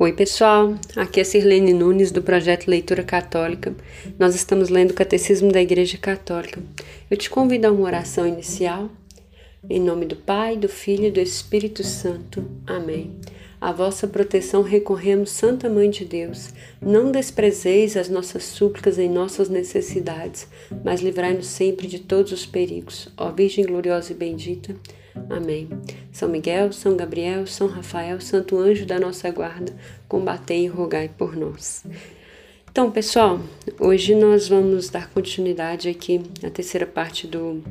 Oi, pessoal. Aqui é Sirlene Nunes do projeto Leitura Católica. Nós estamos lendo o Catecismo da Igreja Católica. Eu te convido a uma oração inicial. Em nome do Pai, do Filho e do Espírito Santo. Amém. A vossa proteção recorremos, Santa Mãe de Deus. Não desprezeis as nossas súplicas em nossas necessidades, mas livrai-nos sempre de todos os perigos. Ó Virgem gloriosa e bendita. Amém. São Miguel, São Gabriel, São Rafael, Santo Anjo da nossa guarda, combatei e rogai por nós. Então, pessoal, hoje nós vamos dar continuidade aqui à terceira parte do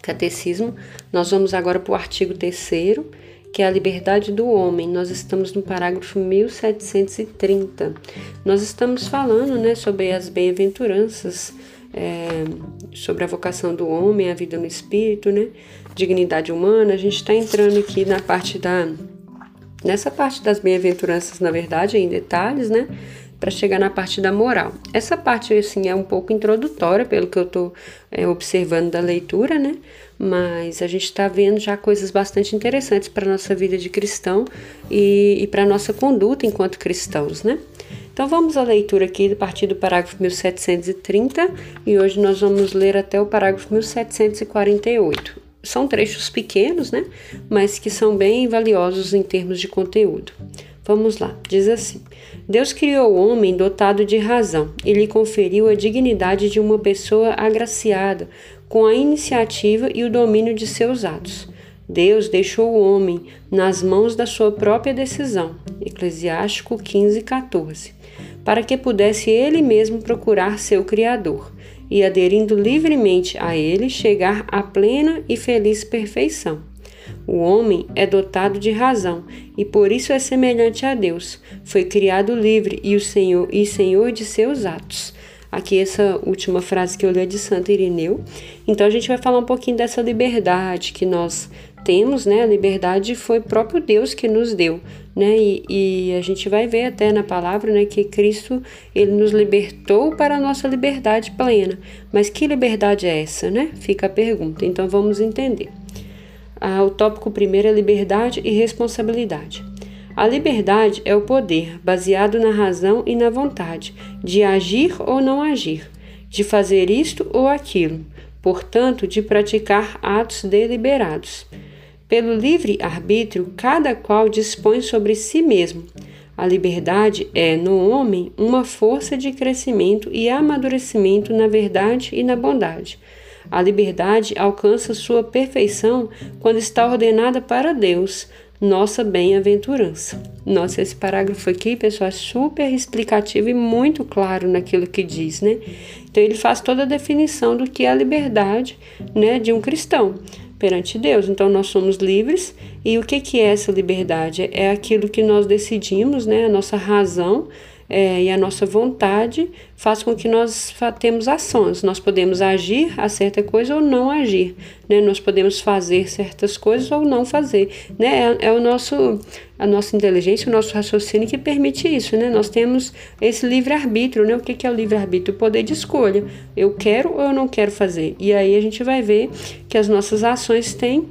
catecismo. Nós vamos agora para o artigo terceiro, que é a liberdade do homem. Nós estamos no parágrafo 1730. Nós estamos falando, né, sobre as bem-aventuranças, é, sobre a vocação do homem, a vida no espírito, né? dignidade humana, a gente está entrando aqui na parte da. Nessa parte das bem-aventuranças, na verdade, em detalhes, né? Para chegar na parte da moral. Essa parte, assim, é um pouco introdutória, pelo que eu estou é, observando da leitura, né? Mas a gente está vendo já coisas bastante interessantes para a nossa vida de cristão e, e para a nossa conduta enquanto cristãos, né? Então vamos à leitura aqui a partir do parágrafo 1730 e hoje nós vamos ler até o parágrafo 1748 são trechos pequenos, né? Mas que são bem valiosos em termos de conteúdo. Vamos lá, diz assim: Deus criou o homem dotado de razão e lhe conferiu a dignidade de uma pessoa agraciada com a iniciativa e o domínio de seus atos. Deus deixou o homem nas mãos da sua própria decisão. Eclesiástico 15, 14. Para que pudesse ele mesmo procurar seu Criador e, aderindo livremente a ele, chegar à plena e feliz perfeição. O homem é dotado de razão e por isso é semelhante a Deus. Foi criado livre e o Senhor e Senhor de seus atos. Aqui essa última frase que eu li é de Santo Irineu. Então a gente vai falar um pouquinho dessa liberdade que nós temos, né? A liberdade foi próprio Deus que nos deu, né? E, e, a gente vai ver até na palavra, né, que Cristo ele nos libertou para a nossa liberdade plena. Mas que liberdade é essa, né? Fica a pergunta. Então vamos entender. Ah, o tópico primeiro é liberdade e responsabilidade. A liberdade é o poder baseado na razão e na vontade de agir ou não agir, de fazer isto ou aquilo, portanto, de praticar atos deliberados. Pelo livre arbítrio, cada qual dispõe sobre si mesmo. A liberdade é, no homem, uma força de crescimento e amadurecimento na verdade e na bondade. A liberdade alcança sua perfeição quando está ordenada para Deus, nossa bem-aventurança. Nossa, esse parágrafo aqui, pessoal, é super explicativo e muito claro naquilo que diz, né? Então ele faz toda a definição do que é a liberdade, né, de um cristão perante Deus. Então nós somos livres e o que que é essa liberdade? É aquilo que nós decidimos, né? A nossa razão é, e a nossa vontade faz com que nós temos ações. Nós podemos agir a certa coisa ou não agir, né? Nós podemos fazer certas coisas ou não fazer, né? É, é o nosso a nossa inteligência, o nosso raciocínio que permite isso, né? Nós temos esse livre arbítrio, né? O que é o livre arbítrio? O poder de escolha. Eu quero ou eu não quero fazer. E aí a gente vai ver que as nossas ações têm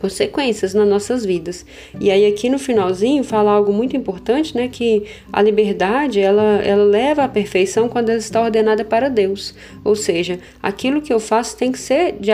consequências nas nossas vidas. E aí aqui no finalzinho fala algo muito importante, né, que a liberdade, ela, ela leva à perfeição quando ela está ordenada para Deus. Ou seja, aquilo que eu faço tem que ser de,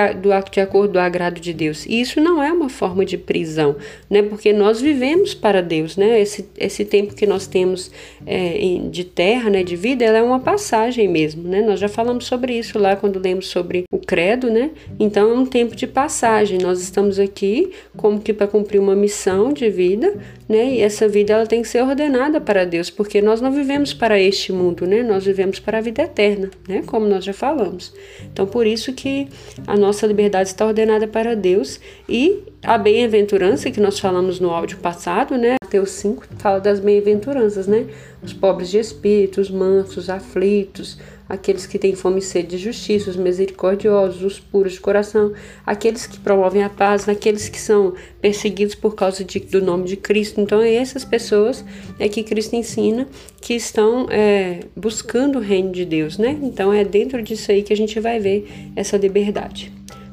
de acordo do agrado de Deus. E isso não é uma forma de prisão, né, porque nós vivemos para Deus, né, esse, esse tempo que nós temos é, de terra, né, de vida, ela é uma passagem mesmo, né, nós já falamos sobre isso lá quando lemos sobre o credo, né, então é um tempo de passagem, nós estamos aqui como que para cumprir uma missão de vida, né? E essa vida ela tem que ser ordenada para Deus, porque nós não vivemos para este mundo, né? Nós vivemos para a vida eterna, né? Como nós já falamos. Então por isso que a nossa liberdade está ordenada para Deus e a bem-aventurança que nós falamos no áudio passado, né? Mateus 5 fala das bem-aventuranças, né? Os pobres de espírito, os mansos, aflitos, aqueles que têm fome e sede de justiça, os misericordiosos, os puros de coração, aqueles que promovem a paz, aqueles que são perseguidos por causa de, do nome de Cristo. Então, é essas pessoas é que Cristo ensina que estão é, buscando o reino de Deus, né? Então, é dentro disso aí que a gente vai ver essa liberdade.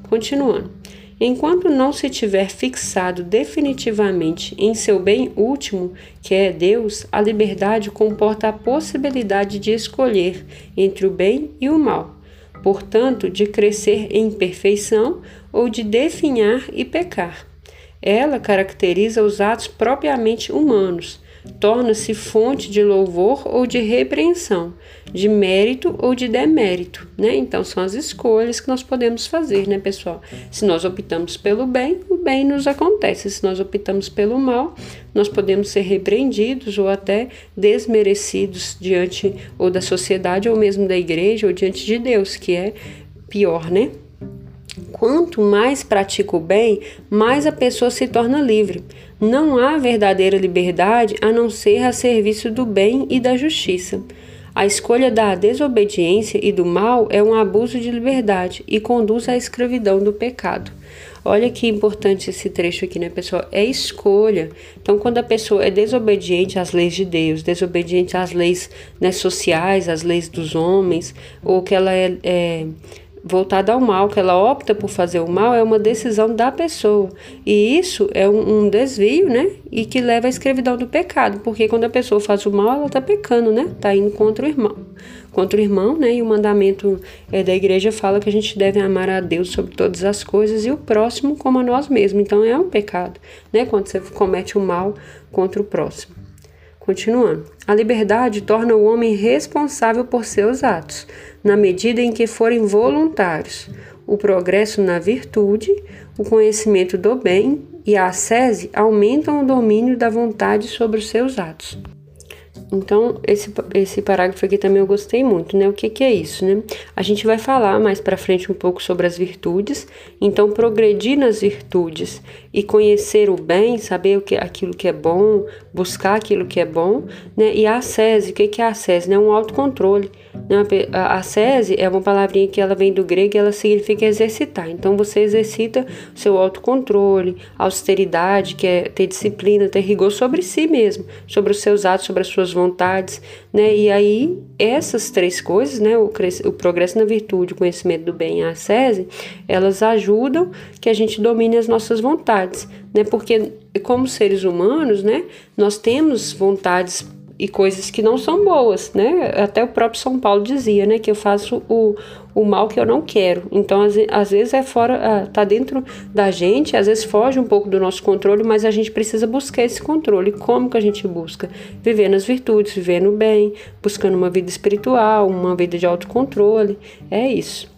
Continuando. Enquanto não se tiver fixado definitivamente em seu bem último, que é Deus, a liberdade comporta a possibilidade de escolher entre o bem e o mal, portanto, de crescer em perfeição ou de definhar e pecar. Ela caracteriza os atos propriamente humanos, torna-se fonte de louvor ou de repreensão, de mérito ou de demérito, né? Então são as escolhas que nós podemos fazer, né, pessoal? Se nós optamos pelo bem, o bem nos acontece. Se nós optamos pelo mal, nós podemos ser repreendidos ou até desmerecidos diante ou da sociedade ou mesmo da igreja ou diante de Deus, que é pior, né? Quanto mais pratica o bem, mais a pessoa se torna livre. Não há verdadeira liberdade a não ser a serviço do bem e da justiça. A escolha da desobediência e do mal é um abuso de liberdade e conduz à escravidão do pecado. Olha que importante esse trecho aqui, né, pessoal? É escolha. Então, quando a pessoa é desobediente às leis de Deus, desobediente às leis né, sociais, às leis dos homens, ou que ela é, é voltada ao mal, que ela opta por fazer o mal, é uma decisão da pessoa. E isso é um, um, desvio, né? E que leva à escravidão do pecado, porque quando a pessoa faz o mal, ela está pecando, né? Está indo contra o irmão. Contra o irmão, né? E o mandamento é, da igreja fala que a gente deve amar a Deus sobre todas as coisas e o próximo como a nós mesmos. Então é um pecado, né? Quando você comete o mal contra o próximo. Continuando. A liberdade torna o homem responsável por seus atos, na medida em que forem voluntários. O progresso na virtude, o conhecimento do bem e a ascese aumentam o domínio da vontade sobre os seus atos. Então, esse, esse parágrafo aqui também eu gostei muito, né? O que, que é isso, né? A gente vai falar mais para frente um pouco sobre as virtudes. Então, progredir nas virtudes e conhecer o bem, saber o que, aquilo que é bom, buscar aquilo que é bom, né? E a ascese, o que, é a ascese? Né? Um autocontrole. Né? A ascese é uma palavrinha que ela vem do grego e ela significa exercitar. Então, você exercita o seu autocontrole, austeridade, que é ter disciplina, ter rigor sobre si mesmo, sobre os seus atos, sobre as suas vontades né? E aí essas três coisas, né? O, o progresso na virtude, o conhecimento do bem e a ascese, elas ajudam que a gente domine as nossas vontades, né? Porque como seres humanos, né? Nós temos vontades e coisas que não são boas, né? Até o próprio São Paulo dizia, né, que eu faço o, o mal que eu não quero. Então, às, às vezes é fora, tá dentro da gente, às vezes foge um pouco do nosso controle, mas a gente precisa buscar esse controle. Como que a gente busca? Vivendo as virtudes, vivendo bem, buscando uma vida espiritual, uma vida de autocontrole. É isso.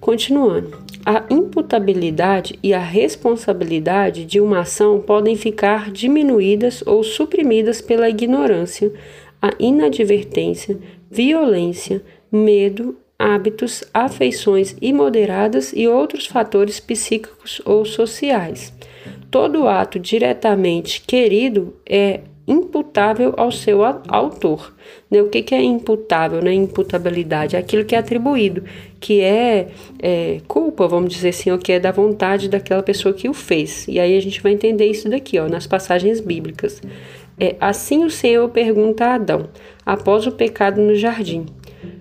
Continuando. A imputabilidade e a responsabilidade de uma ação podem ficar diminuídas ou suprimidas pela ignorância, a inadvertência, violência, medo, hábitos, afeições imoderadas e outros fatores psíquicos ou sociais. Todo ato diretamente querido é imputável ao seu autor. Né? O que, que é imputável, né? Imputabilidade é aquilo que é atribuído, que é, é, culpa, vamos dizer assim, o que é da vontade daquela pessoa que o fez. E aí a gente vai entender isso daqui, ó, nas passagens bíblicas. É, assim o Senhor pergunta a Adão, após o pecado no jardim: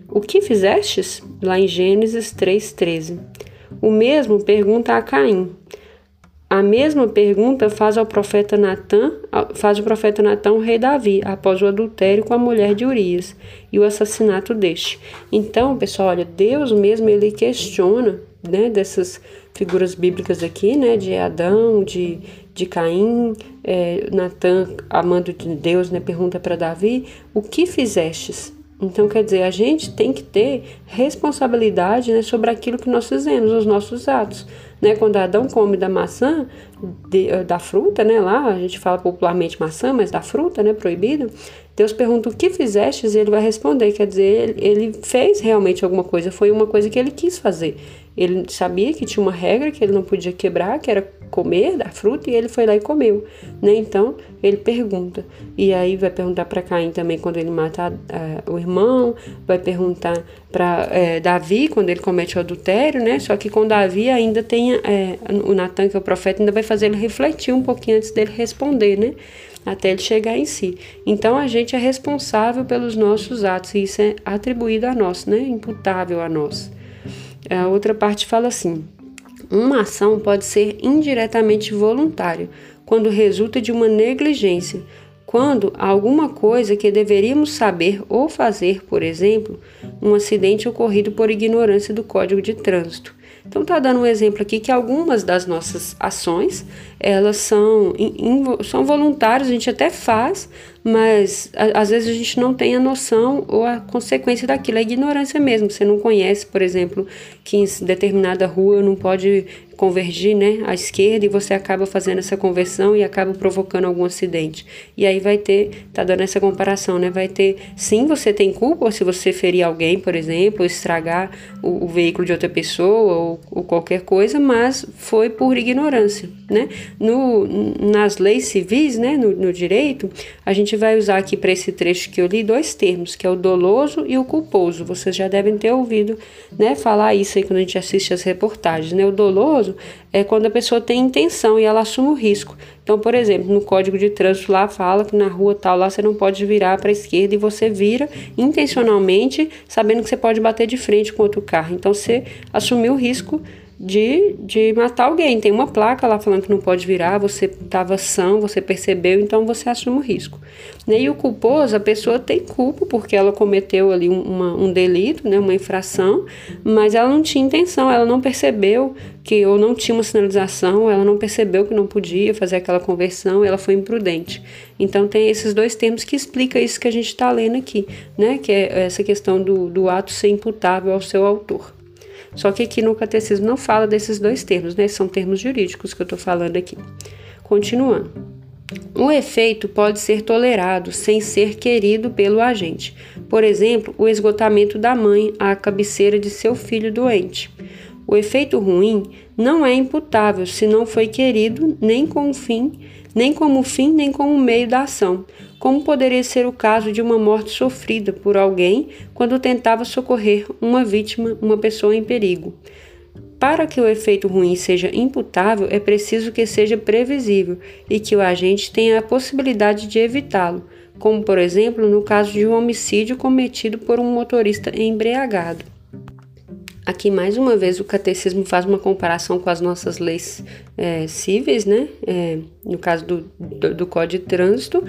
O que fizestes? Lá em Gênesis 3,13. O mesmo pergunta a Caim a mesma pergunta faz ao profeta Natã, faz o profeta Natã o rei Davi, após o adultério com a mulher de Urias e o assassinato deste. Então, pessoal, olha, Deus mesmo ele questiona, né, dessas figuras bíblicas aqui, né, de Adão, de, de Caim, é, Natã, amando de Deus, né, pergunta para Davi, o que fizestes? Então, quer dizer, a gente tem que ter responsabilidade né, sobre aquilo que nós fizemos, os nossos atos. Né? Quando Adão come da maçã, de, eh, da fruta, né? Lá a gente fala popularmente maçã, mas da fruta, né? Proibido. Deus pergunta o que fizestes e ele vai responder. Quer dizer, ele, ele fez realmente alguma coisa, foi uma coisa que ele quis fazer. Ele sabia que tinha uma regra que ele não podia quebrar, que era comer da fruta, e ele foi lá e comeu, né? Então, ele pergunta. E aí vai perguntar para Caim também quando ele mata uh, o irmão, vai perguntar para é, Davi quando ele comete o adultério, né? Só que com Davi ainda tem é, o Natan, que é o profeta, ainda vai fazer ele refletir um pouquinho antes dele responder, né? Até ele chegar em si. Então a gente é responsável pelos nossos atos, e isso é atribuído a nós, né? Imputável a nós. A outra parte fala assim: Uma ação pode ser indiretamente voluntária, quando resulta de uma negligência, quando alguma coisa que deveríamos saber ou fazer, por exemplo, um acidente ocorrido por ignorância do Código de Trânsito. Então tá dando um exemplo aqui que algumas das nossas ações, elas são, são voluntárias, a gente até faz, mas às vezes a gente não tem a noção ou a consequência daquilo, é ignorância mesmo. Você não conhece, por exemplo, que em determinada rua não pode convergir né, à esquerda e você acaba fazendo essa conversão e acaba provocando algum acidente. E aí vai ter, tá dando essa comparação, né? Vai ter, sim, você tem culpa se você ferir alguém, por exemplo, ou estragar o, o veículo de outra pessoa ou, ou, qualquer coisa, mas foi por ignorância, né? No, nas leis civis, né, no, no direito, a gente vai usar aqui para esse trecho que eu li dois termos, que é o doloso e o culposo. Vocês já devem ter ouvido, né, falar isso aí quando a gente assiste as reportagens, né? O doloso é quando a pessoa tem intenção e ela assume o risco. Então, por exemplo, no código de trânsito lá fala que na rua tal lá você não pode virar para a esquerda e você vira intencionalmente, sabendo que você pode bater de frente com outro carro. Então, você assumiu o risco de, de matar alguém. Tem uma placa lá falando que não pode virar, você estava são, você percebeu, então você assume o risco. E o culposo, a pessoa tem culpa porque ela cometeu ali uma, um delito, né, uma infração, mas ela não tinha intenção, ela não percebeu que ou não tinha uma sinalização, ela não percebeu que não podia fazer aquela conversão, ela foi imprudente. Então tem esses dois termos que explica isso que a gente está lendo aqui, né, que é essa questão do, do ato ser imputável ao seu autor. Só que aqui no catecismo não fala desses dois termos, né? São termos jurídicos que eu estou falando aqui. Continuando. O efeito pode ser tolerado sem ser querido pelo agente. Por exemplo, o esgotamento da mãe à cabeceira de seu filho doente. O efeito ruim não é imputável se não foi querido nem com fim, nem como fim, nem como meio da ação, como poderia ser o caso de uma morte sofrida por alguém quando tentava socorrer uma vítima, uma pessoa em perigo. Para que o efeito ruim seja imputável, é preciso que seja previsível e que o agente tenha a possibilidade de evitá-lo, como por exemplo no caso de um homicídio cometido por um motorista embriagado. Aqui, mais uma vez, o catecismo faz uma comparação com as nossas leis é, cíveis, né? É, no caso do, do, do, Código de Trânsito.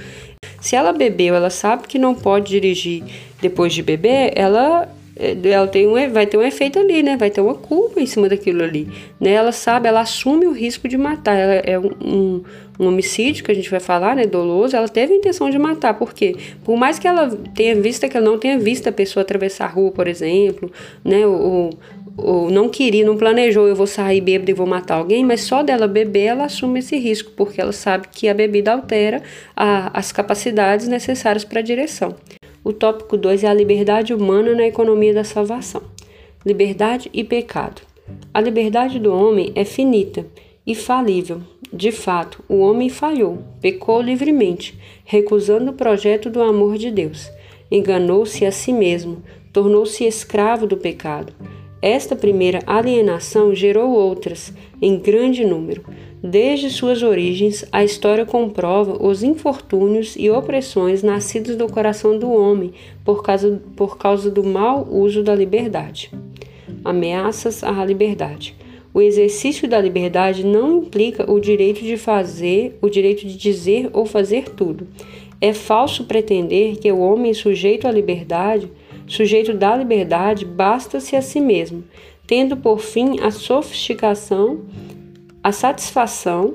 Se ela bebeu, ela sabe que não pode dirigir depois de beber, ela, ela tem um, vai ter um efeito ali, né? Vai ter uma culpa em cima daquilo ali. Né? Ela sabe, ela assume o risco de matar. Ela é um, um, um homicídio que a gente vai falar, né? Doloso. Ela teve a intenção de matar. Por quê? Por mais que ela tenha visto que ela não tenha visto a pessoa atravessar a rua, por exemplo, né? Ou, ou não queria, não planejou, eu vou sair bêbada e vou matar alguém, mas só dela beber ela assume esse risco, porque ela sabe que a bebida altera a, as capacidades necessárias para a direção. O tópico 2 é a liberdade humana na economia da salvação. Liberdade e pecado. A liberdade do homem é finita e falível. De fato, o homem falhou, pecou livremente, recusando o projeto do amor de Deus. Enganou-se a si mesmo, tornou-se escravo do pecado. Esta primeira alienação gerou outras, em grande número. Desde suas origens, a história comprova os infortúnios e opressões nascidos do coração do homem por causa, por causa do mau uso da liberdade. Ameaças à liberdade. O exercício da liberdade não implica o direito de fazer, o direito de dizer ou fazer tudo. É falso pretender que o homem sujeito à liberdade sujeito da liberdade, basta-se a si mesmo, tendo por fim a sofisticação, a satisfação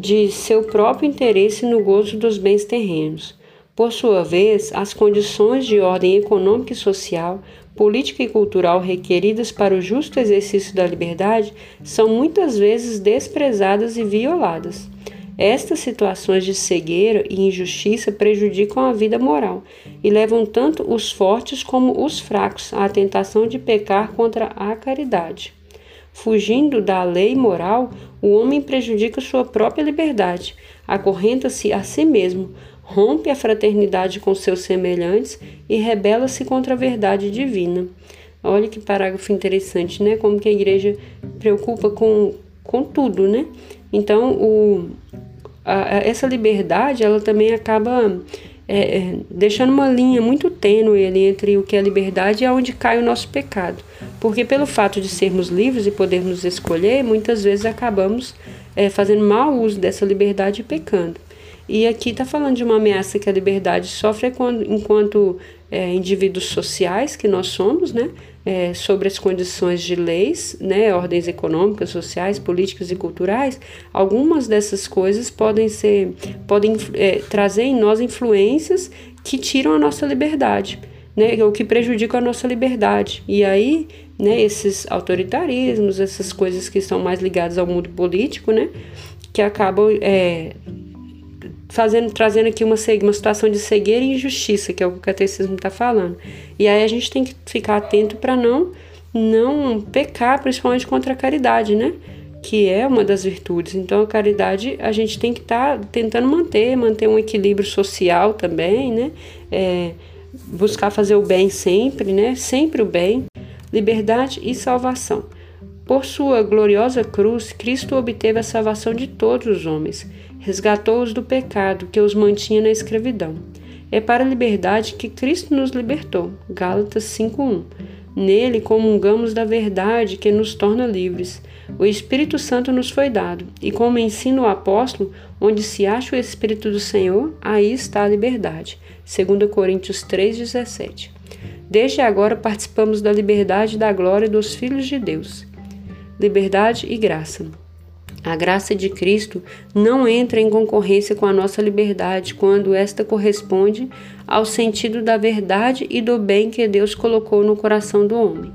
de seu próprio interesse no gozo dos bens terrenos. Por sua vez, as condições de ordem econômica e social, política e cultural requeridas para o justo exercício da liberdade são muitas vezes desprezadas e violadas. Estas situações de cegueira e injustiça prejudicam a vida moral e levam tanto os fortes como os fracos à tentação de pecar contra a caridade. Fugindo da lei moral, o homem prejudica sua própria liberdade, acorrenta-se a si mesmo, rompe a fraternidade com seus semelhantes e rebela-se contra a verdade divina. Olha que parágrafo interessante, né? Como que a igreja preocupa com, com tudo, né? Então, o, a, essa liberdade, ela também acaba é, é, deixando uma linha muito tênue ali entre o que é liberdade e aonde cai o nosso pecado. Porque pelo fato de sermos livres e podermos escolher, muitas vezes acabamos é, fazendo mau uso dessa liberdade e pecando. E aqui está falando de uma ameaça que a liberdade sofre enquanto, enquanto é, indivíduos sociais que nós somos, né? É, sobre as condições de leis, né, ordens econômicas, sociais, políticas e culturais, algumas dessas coisas podem ser, podem é, trazer em nós influências que tiram a nossa liberdade, né, ou que prejudicam a nossa liberdade. E aí, né, esses autoritarismos, essas coisas que estão mais ligadas ao mundo político, né, que acabam é, fazendo, trazendo aqui uma, uma situação de cegueira e injustiça, que é o que o catecismo está falando. E aí a gente tem que ficar atento para não, não pecar, principalmente contra a caridade, né? Que é uma das virtudes. Então a caridade a gente tem que estar tá tentando manter, manter um equilíbrio social também, né? É, buscar fazer o bem sempre, né? Sempre o bem, liberdade e salvação. Por sua gloriosa cruz, Cristo obteve a salvação de todos os homens resgatou-os do pecado que os mantinha na escravidão. É para a liberdade que Cristo nos libertou. Gálatas 5:1. Nele comungamos da verdade que nos torna livres. O Espírito Santo nos foi dado, e como ensina o apóstolo, onde se acha o Espírito do Senhor, aí está a liberdade. 2 Coríntios 3:17. Desde agora participamos da liberdade e da glória dos filhos de Deus. Liberdade e graça. A graça de Cristo não entra em concorrência com a nossa liberdade quando esta corresponde ao sentido da verdade e do bem que Deus colocou no coração do homem.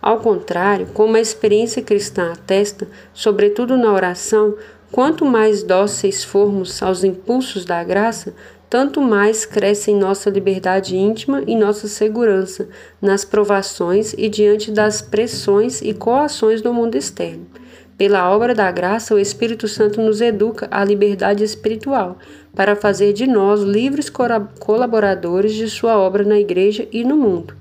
Ao contrário, como a experiência cristã atesta, sobretudo na oração, quanto mais dóceis formos aos impulsos da graça, tanto mais cresce em nossa liberdade íntima e nossa segurança nas provações e diante das pressões e coações do mundo externo. Pela obra da graça, o Espírito Santo nos educa à liberdade espiritual, para fazer de nós livres colaboradores de Sua obra na Igreja e no mundo.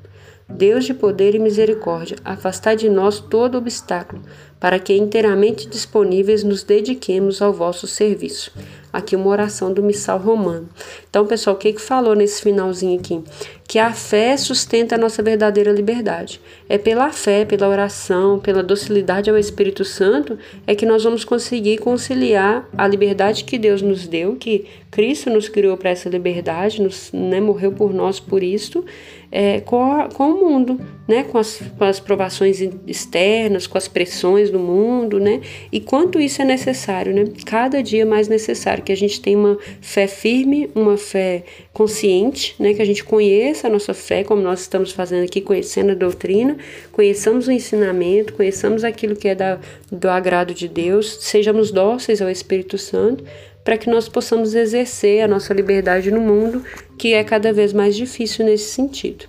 Deus de poder e misericórdia, afastai de nós todo obstáculo, para que inteiramente disponíveis nos dediquemos ao vosso serviço aqui uma oração do missal romano. Então, pessoal, o que que falou nesse finalzinho aqui? Que a fé sustenta a nossa verdadeira liberdade. É pela fé, pela oração, pela docilidade ao Espírito Santo é que nós vamos conseguir conciliar a liberdade que Deus nos deu, que Cristo nos criou para essa liberdade, nos, né, morreu por nós por isso, é, com, a, com o mundo, né, com as, com as provações externas, com as pressões do mundo, né, e quanto isso é necessário, né, cada dia mais necessário que a gente tenha uma fé firme, uma fé consciente, né, que a gente conheça a nossa fé, como nós estamos fazendo aqui, conhecendo a doutrina, conheçamos o ensinamento, conheçamos aquilo que é da, do agrado de Deus, sejamos dóceis ao Espírito Santo, para que nós possamos exercer a nossa liberdade no mundo, que é cada vez mais difícil nesse sentido.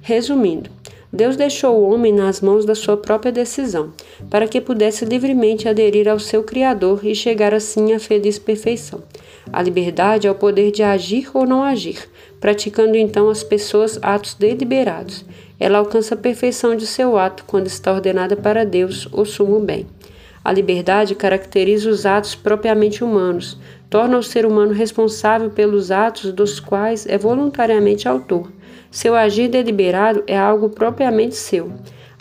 Resumindo, Deus deixou o homem nas mãos da sua própria decisão, para que pudesse livremente aderir ao seu Criador e chegar assim à feliz perfeição. A liberdade é o poder de agir ou não agir, praticando então as pessoas atos deliberados. Ela alcança a perfeição de seu ato quando está ordenada para Deus, o sumo bem. A liberdade caracteriza os atos propriamente humanos, torna o ser humano responsável pelos atos dos quais é voluntariamente autor. Seu agir deliberado é algo propriamente seu.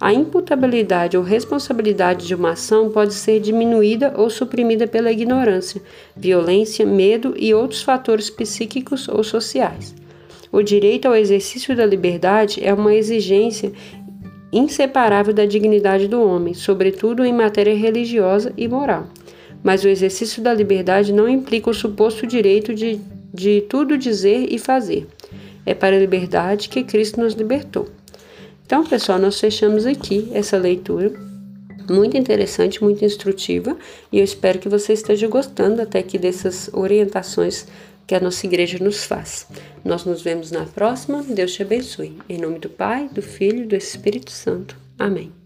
A imputabilidade ou responsabilidade de uma ação pode ser diminuída ou suprimida pela ignorância, violência, medo e outros fatores psíquicos ou sociais. O direito ao exercício da liberdade é uma exigência inseparável da dignidade do homem, sobretudo em matéria religiosa e moral. Mas o exercício da liberdade não implica o suposto direito de, de tudo dizer e fazer. É para a liberdade que Cristo nos libertou. Então, pessoal, nós fechamos aqui essa leitura. Muito interessante, muito instrutiva, e eu espero que você esteja gostando até aqui dessas orientações que a nossa igreja nos faz. Nós nos vemos na próxima. Deus te abençoe. Em nome do Pai, do Filho e do Espírito Santo. Amém.